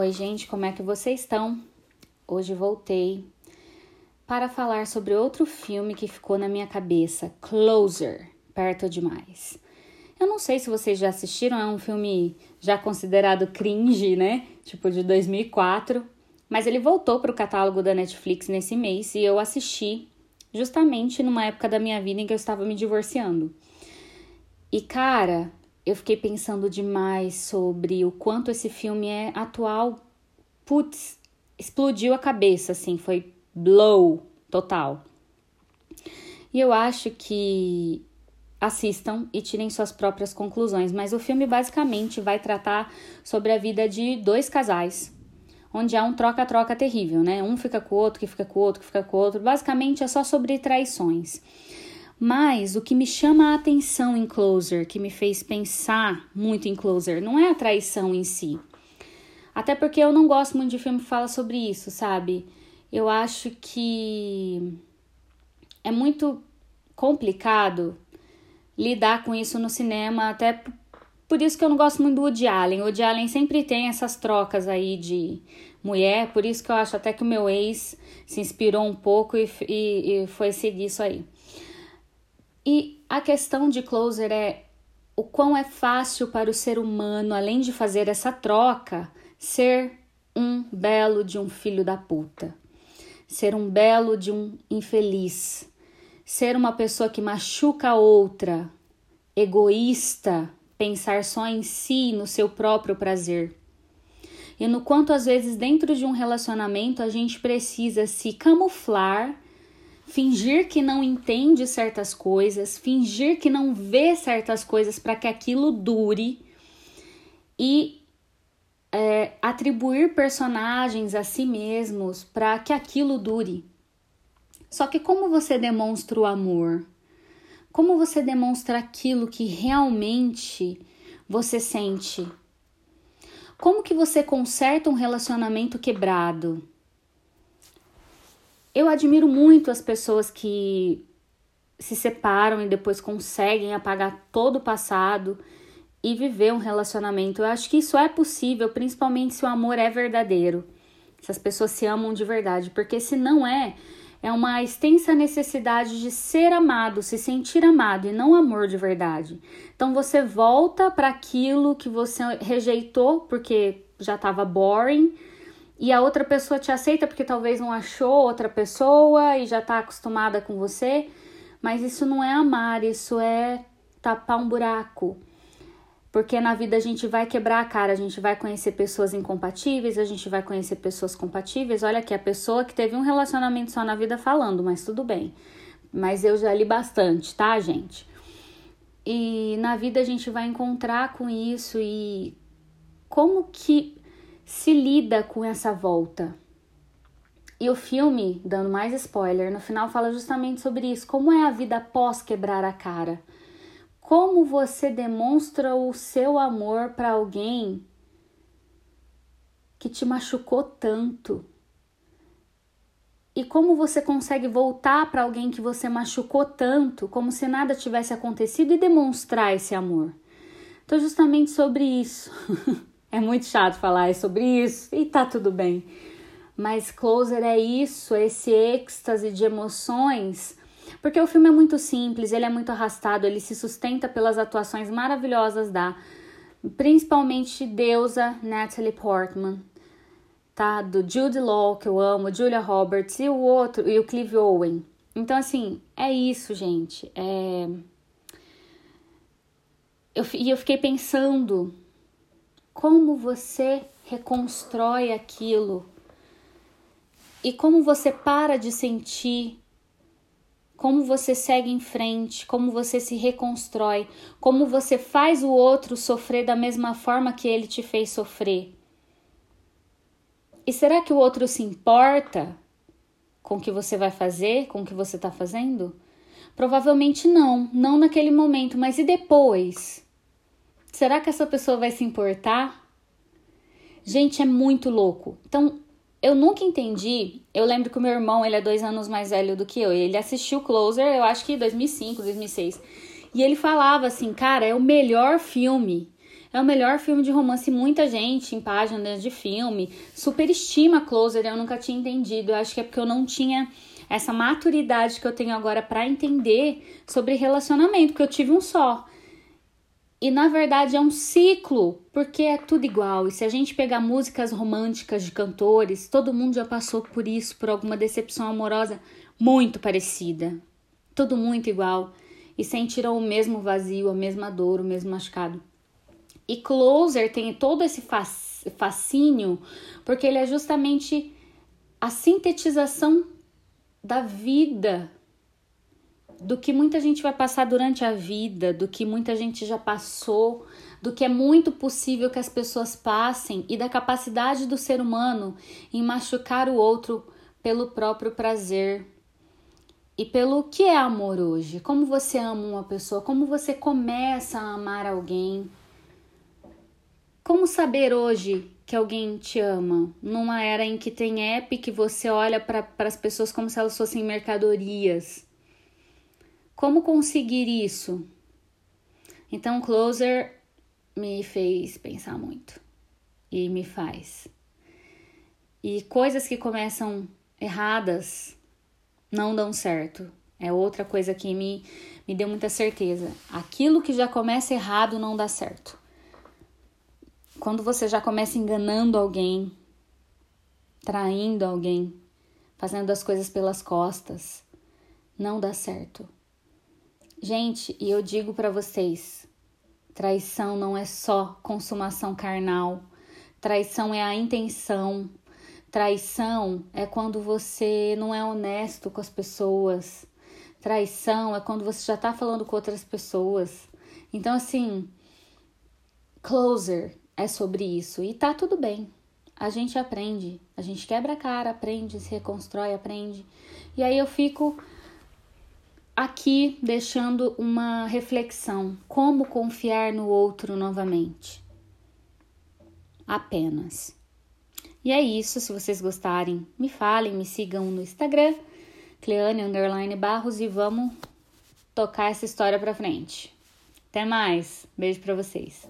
Oi, gente, como é que vocês estão? Hoje voltei para falar sobre outro filme que ficou na minha cabeça, Closer, Perto Demais. Eu não sei se vocês já assistiram, é um filme já considerado cringe, né? Tipo de 2004, mas ele voltou para o catálogo da Netflix nesse mês e eu assisti justamente numa época da minha vida em que eu estava me divorciando. E cara, eu fiquei pensando demais sobre o quanto esse filme é atual. Putz, explodiu a cabeça, assim, foi blow total. E eu acho que assistam e tirem suas próprias conclusões, mas o filme basicamente vai tratar sobre a vida de dois casais, onde há um troca-troca terrível, né? Um fica com o outro, que fica com o outro, que fica com o outro. Basicamente é só sobre traições. Mas o que me chama a atenção em Closer, que me fez pensar muito em Closer, não é a traição em si. Até porque eu não gosto muito de filme que fala sobre isso, sabe? Eu acho que é muito complicado lidar com isso no cinema, até por isso que eu não gosto muito do Woody Allen. O Woody Allen sempre tem essas trocas aí de mulher, por isso que eu acho até que o meu ex se inspirou um pouco e, e, e foi seguir isso aí. E a questão de closer é o quão é fácil para o ser humano, além de fazer essa troca, ser um belo de um filho da puta, ser um belo de um infeliz, ser uma pessoa que machuca a outra, egoísta, pensar só em si, no seu próprio prazer. E no quanto às vezes dentro de um relacionamento a gente precisa se camuflar fingir que não entende certas coisas, fingir que não vê certas coisas para que aquilo dure e é, atribuir personagens a si mesmos para que aquilo dure. Só que como você demonstra o amor? Como você demonstra aquilo que realmente você sente? Como que você conserta um relacionamento quebrado? Eu admiro muito as pessoas que se separam e depois conseguem apagar todo o passado e viver um relacionamento. Eu acho que isso é possível, principalmente se o amor é verdadeiro. Se as pessoas se amam de verdade, porque se não é, é uma extensa necessidade de ser amado, se sentir amado e não amor de verdade. Então você volta para aquilo que você rejeitou porque já estava boring e a outra pessoa te aceita porque talvez não achou outra pessoa e já está acostumada com você, mas isso não é amar, isso é tapar um buraco. Porque na vida a gente vai quebrar a cara, a gente vai conhecer pessoas incompatíveis, a gente vai conhecer pessoas compatíveis. Olha aqui, a pessoa que teve um relacionamento só na vida falando, mas tudo bem. Mas eu já li bastante, tá, gente? E na vida a gente vai encontrar com isso e como que se lida com essa volta. E o filme, dando mais spoiler, no final fala justamente sobre isso. Como é a vida após quebrar a cara? Como você demonstra o seu amor para alguém que te machucou tanto? E como você consegue voltar para alguém que você machucou tanto, como se nada tivesse acontecido e demonstrar esse amor? Então, justamente sobre isso. É muito chato falar sobre isso e tá tudo bem. Mas Closer é isso, é esse êxtase de emoções, porque o filme é muito simples, ele é muito arrastado, ele se sustenta pelas atuações maravilhosas da principalmente deusa Natalie Portman, tá? Do Jude Law, que eu amo, Julia Roberts e o outro, e o Clive Owen. Então, assim, é isso, gente. É... Eu, e eu fiquei pensando como você reconstrói aquilo e como você para de sentir, como você segue em frente, como você se reconstrói, como você faz o outro sofrer da mesma forma que ele te fez sofrer. E será que o outro se importa com o que você vai fazer, com o que você está fazendo? Provavelmente não, não naquele momento, mas e depois? Será que essa pessoa vai se importar? Gente, é muito louco. Então, eu nunca entendi. Eu lembro que o meu irmão, ele é dois anos mais velho do que eu. Ele assistiu Closer, eu acho que 2005, 2006. E ele falava assim, cara, é o melhor filme. É o melhor filme de romance. Muita gente em páginas de filme superestima Closer. Eu nunca tinha entendido. Eu acho que é porque eu não tinha essa maturidade que eu tenho agora para entender sobre relacionamento, porque eu tive um só. E na verdade é um ciclo, porque é tudo igual. E se a gente pegar músicas românticas de cantores, todo mundo já passou por isso, por alguma decepção amorosa muito parecida. Tudo muito igual. E sentiram o mesmo vazio, a mesma dor, o mesmo machucado. E Closer tem todo esse fascínio, porque ele é justamente a sintetização da vida do que muita gente vai passar durante a vida, do que muita gente já passou, do que é muito possível que as pessoas passem e da capacidade do ser humano em machucar o outro pelo próprio prazer. E pelo que é amor hoje? Como você ama uma pessoa? Como você começa a amar alguém? Como saber hoje que alguém te ama? Numa era em que tem app que você olha para as pessoas como se elas fossem mercadorias como conseguir isso? Então, Closer me fez pensar muito e me faz. E coisas que começam erradas não dão certo. É outra coisa que me, me deu muita certeza. Aquilo que já começa errado não dá certo. Quando você já começa enganando alguém, traindo alguém, fazendo as coisas pelas costas, não dá certo. Gente, e eu digo para vocês, traição não é só consumação carnal. Traição é a intenção. Traição é quando você não é honesto com as pessoas. Traição é quando você já tá falando com outras pessoas. Então, assim, closer é sobre isso. E tá tudo bem. A gente aprende. A gente quebra a cara, aprende, se reconstrói, aprende. E aí eu fico aqui deixando uma reflexão: como confiar no outro novamente? Apenas. E é isso, se vocês gostarem, me falem, me sigam no Instagram, Cleane Underline Barros, e vamos tocar essa história pra frente. Até mais, beijo pra vocês.